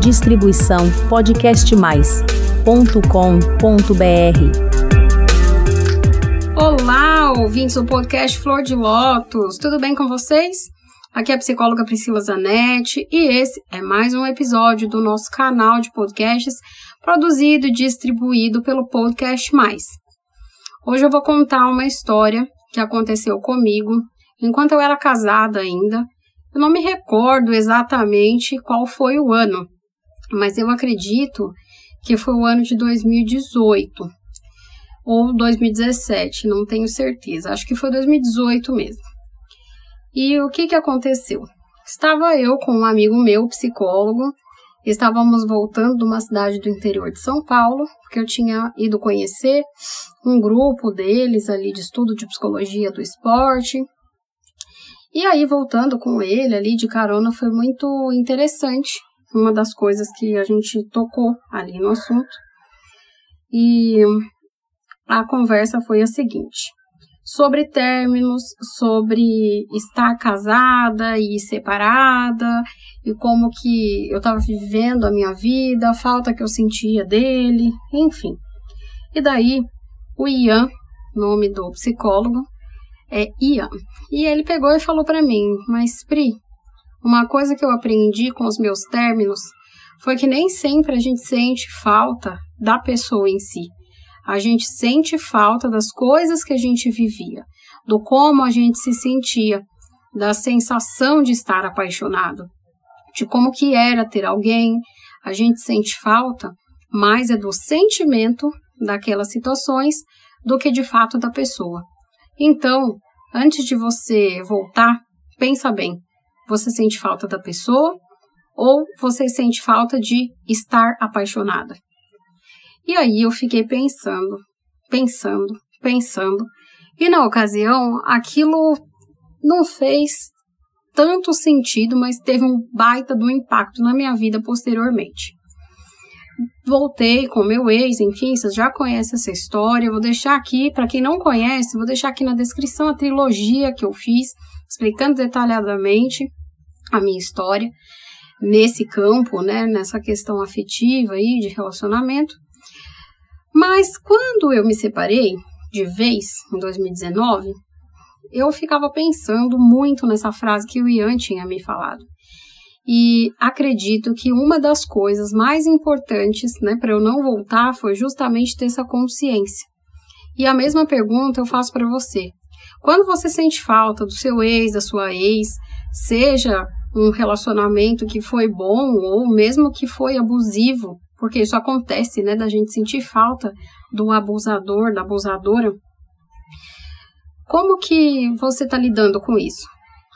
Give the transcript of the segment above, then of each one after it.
Distribuição podcastmais.com.br. Olá, ouvintes do podcast Flor de Lótus. Tudo bem com vocês? Aqui é a psicóloga Priscila Zanetti e esse é mais um episódio do nosso canal de podcasts produzido e distribuído pelo Podcast Mais. Hoje eu vou contar uma história que aconteceu comigo enquanto eu era casada ainda. Eu não me recordo exatamente qual foi o ano, mas eu acredito que foi o ano de 2018 ou 2017, não tenho certeza. Acho que foi 2018 mesmo. E o que que aconteceu? Estava eu com um amigo meu, psicólogo, Estávamos voltando de uma cidade do interior de São Paulo, porque eu tinha ido conhecer um grupo deles ali de estudo de psicologia do esporte. E aí, voltando com ele ali de carona, foi muito interessante. Uma das coisas que a gente tocou ali no assunto. E a conversa foi a seguinte: sobre términos, sobre estar casada e separada, e como que eu estava vivendo a minha vida, a falta que eu sentia dele, enfim. E daí, o Ian, nome do psicólogo, é Ian. E ele pegou e falou para mim: Mas Pri, uma coisa que eu aprendi com os meus términos foi que nem sempre a gente sente falta da pessoa em si. A gente sente falta das coisas que a gente vivia, do como a gente se sentia, da sensação de estar apaixonado de como que era ter alguém, a gente sente falta, mais é do sentimento daquelas situações do que de fato da pessoa. Então, antes de você voltar, pensa bem. Você sente falta da pessoa ou você sente falta de estar apaixonada? E aí eu fiquei pensando, pensando, pensando. E na ocasião, aquilo não fez tanto sentido, mas teve um baita do impacto na minha vida posteriormente. Voltei com meu ex, enfim, vocês já conhecem essa história. vou deixar aqui, para quem não conhece, vou deixar aqui na descrição a trilogia que eu fiz, explicando detalhadamente a minha história nesse campo, né, nessa questão afetiva aí de relacionamento. Mas quando eu me separei de vez em 2019, eu ficava pensando muito nessa frase que o Ian tinha me falado. E acredito que uma das coisas mais importantes, né, para eu não voltar foi justamente ter essa consciência. E a mesma pergunta eu faço para você. Quando você sente falta do seu ex, da sua ex, seja um relacionamento que foi bom ou mesmo que foi abusivo, porque isso acontece, né, da gente sentir falta do abusador, da abusadora, como que você está lidando com isso?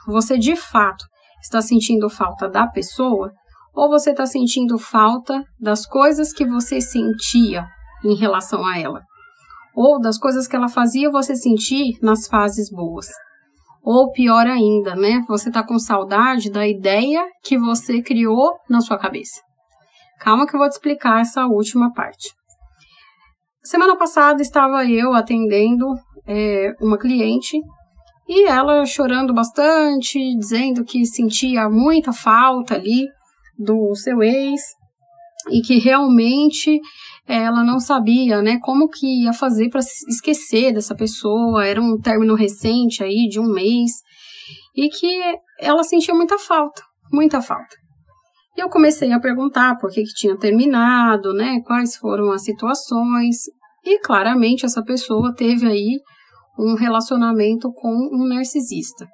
Você de fato está sentindo falta da pessoa ou você está sentindo falta das coisas que você sentia em relação a ela? Ou das coisas que ela fazia você sentir nas fases boas? Ou pior ainda, né? Você está com saudade da ideia que você criou na sua cabeça. Calma que eu vou te explicar essa última parte. Semana passada estava eu atendendo é, uma cliente e ela chorando bastante, dizendo que sentia muita falta ali do seu ex e que realmente ela não sabia, né, como que ia fazer para esquecer dessa pessoa. Era um término recente aí de um mês e que ela sentia muita falta, muita falta. E eu comecei a perguntar por que, que tinha terminado, né, quais foram as situações. E claramente essa pessoa teve aí um relacionamento com um narcisista.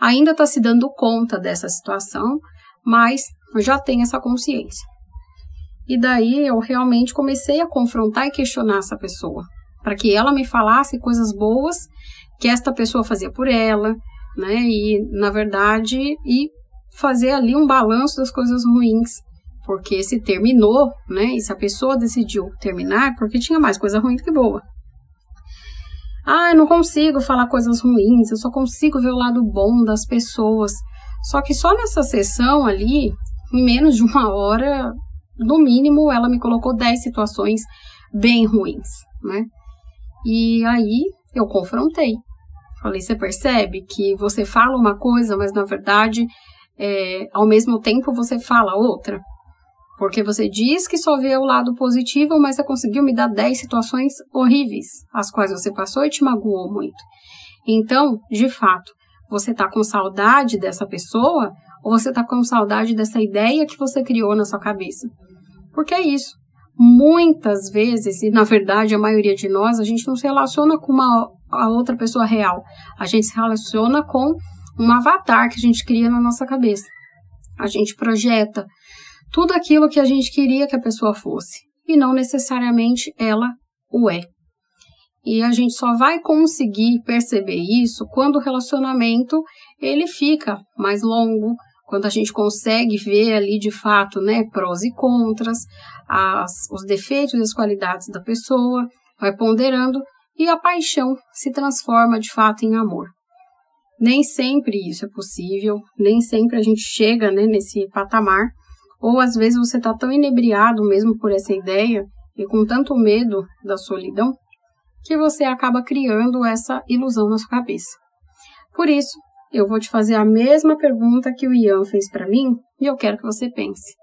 Ainda está se dando conta dessa situação, mas já tem essa consciência. E daí eu realmente comecei a confrontar e questionar essa pessoa, para que ela me falasse coisas boas que esta pessoa fazia por ela, né? E na verdade, e fazer ali um balanço das coisas ruins, porque se terminou, né? E se a pessoa decidiu terminar, porque tinha mais coisa ruim do que boa. Ah, eu não consigo falar coisas ruins, eu só consigo ver o lado bom das pessoas. Só que só nessa sessão ali, em menos de uma hora, no mínimo, ela me colocou 10 situações bem ruins, né? E aí eu confrontei. Falei, você percebe que você fala uma coisa, mas na verdade, é, ao mesmo tempo você fala outra? Porque você diz que só vê o lado positivo, mas você conseguiu me dar 10 situações horríveis, as quais você passou e te magoou muito. Então, de fato, você está com saudade dessa pessoa ou você está com saudade dessa ideia que você criou na sua cabeça? Porque é isso. Muitas vezes, e na verdade a maioria de nós, a gente não se relaciona com uma a outra pessoa real. A gente se relaciona com um avatar que a gente cria na nossa cabeça. A gente projeta tudo aquilo que a gente queria que a pessoa fosse e não necessariamente ela o é. E a gente só vai conseguir perceber isso quando o relacionamento ele fica mais longo, quando a gente consegue ver ali de fato, né, prós e contras, as, os defeitos e as qualidades da pessoa, vai ponderando e a paixão se transforma de fato em amor. Nem sempre isso é possível, nem sempre a gente chega né, nesse patamar, ou às vezes você está tão inebriado mesmo por essa ideia e com tanto medo da solidão que você acaba criando essa ilusão na sua cabeça. Por isso, eu vou te fazer a mesma pergunta que o Ian fez para mim e eu quero que você pense.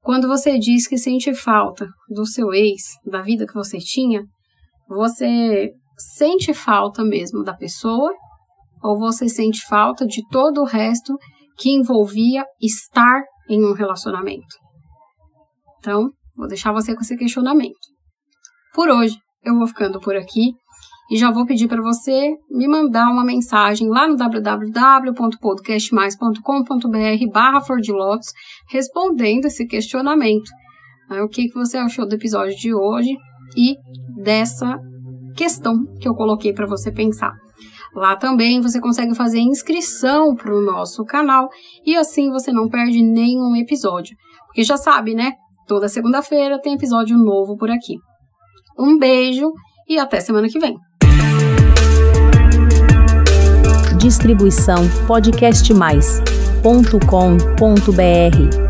Quando você diz que sente falta do seu ex, da vida que você tinha, você sente falta mesmo da pessoa ou você sente falta de todo o resto que envolvia estar em um relacionamento? Então, vou deixar você com esse questionamento. Por hoje, eu vou ficando por aqui e já vou pedir para você me mandar uma mensagem lá no www.podcastmais.com.br barra Lotus respondendo esse questionamento. O que, que você achou do episódio de hoje e dessa questão que eu coloquei para você pensar. Lá também você consegue fazer inscrição para o nosso canal e assim você não perde nenhum episódio. Porque já sabe, né? Toda segunda-feira tem episódio novo por aqui. Um beijo e até semana que vem. Distribuição podcastmais.com.br